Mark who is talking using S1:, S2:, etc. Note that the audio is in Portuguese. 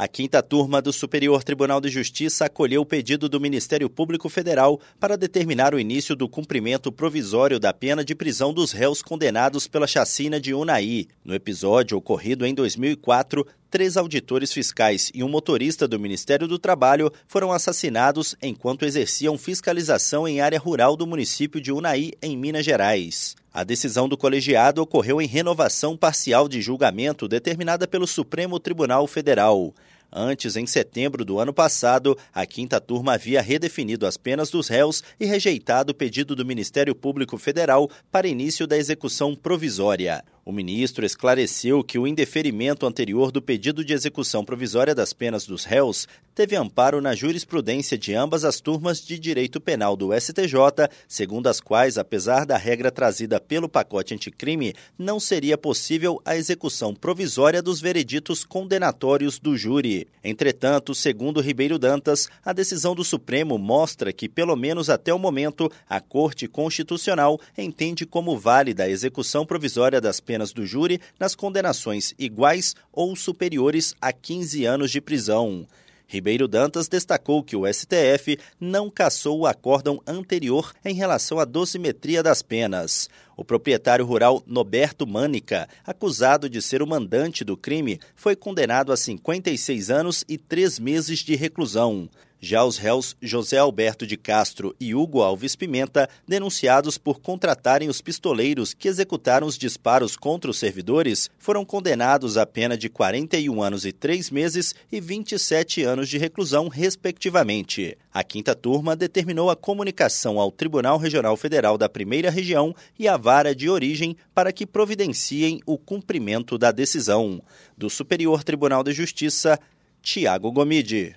S1: A quinta turma do Superior Tribunal de Justiça acolheu o pedido do Ministério Público Federal para determinar o início do cumprimento provisório da pena de prisão dos réus condenados pela chacina de Unai. No episódio ocorrido em 2004, três auditores fiscais e um motorista do Ministério do Trabalho foram assassinados enquanto exerciam fiscalização em área rural do município de Unai, em Minas Gerais. A decisão do colegiado ocorreu em renovação parcial de julgamento determinada pelo Supremo Tribunal Federal. Antes, em setembro do ano passado, a quinta turma havia redefinido as penas dos réus e rejeitado o pedido do Ministério Público Federal para início da execução provisória. O ministro esclareceu que o indeferimento anterior do pedido de execução provisória das penas dos réus teve amparo na jurisprudência de ambas as turmas de direito penal do STJ, segundo as quais, apesar da regra trazida pelo pacote anticrime, não seria possível a execução provisória dos vereditos condenatórios do júri. Entretanto, segundo Ribeiro Dantas, a decisão do Supremo mostra que, pelo menos até o momento, a Corte Constitucional entende como válida a execução provisória das penas penas do júri nas condenações iguais ou superiores a 15 anos de prisão. Ribeiro Dantas destacou que o STF não cassou o acórdão anterior em relação à dosimetria das penas. O proprietário rural Noberto Mânica, acusado de ser o mandante do crime, foi condenado a 56 anos e 3 meses de reclusão. Já os réus José Alberto de Castro e Hugo Alves Pimenta, denunciados por contratarem os pistoleiros que executaram os disparos contra os servidores, foram condenados a pena de 41 anos e 3 meses e 27 anos de reclusão, respectivamente. A quinta turma determinou a comunicação ao Tribunal Regional Federal da Primeira Região e à vara de origem para que providenciem o cumprimento da decisão. Do Superior Tribunal de Justiça, Tiago Gomide.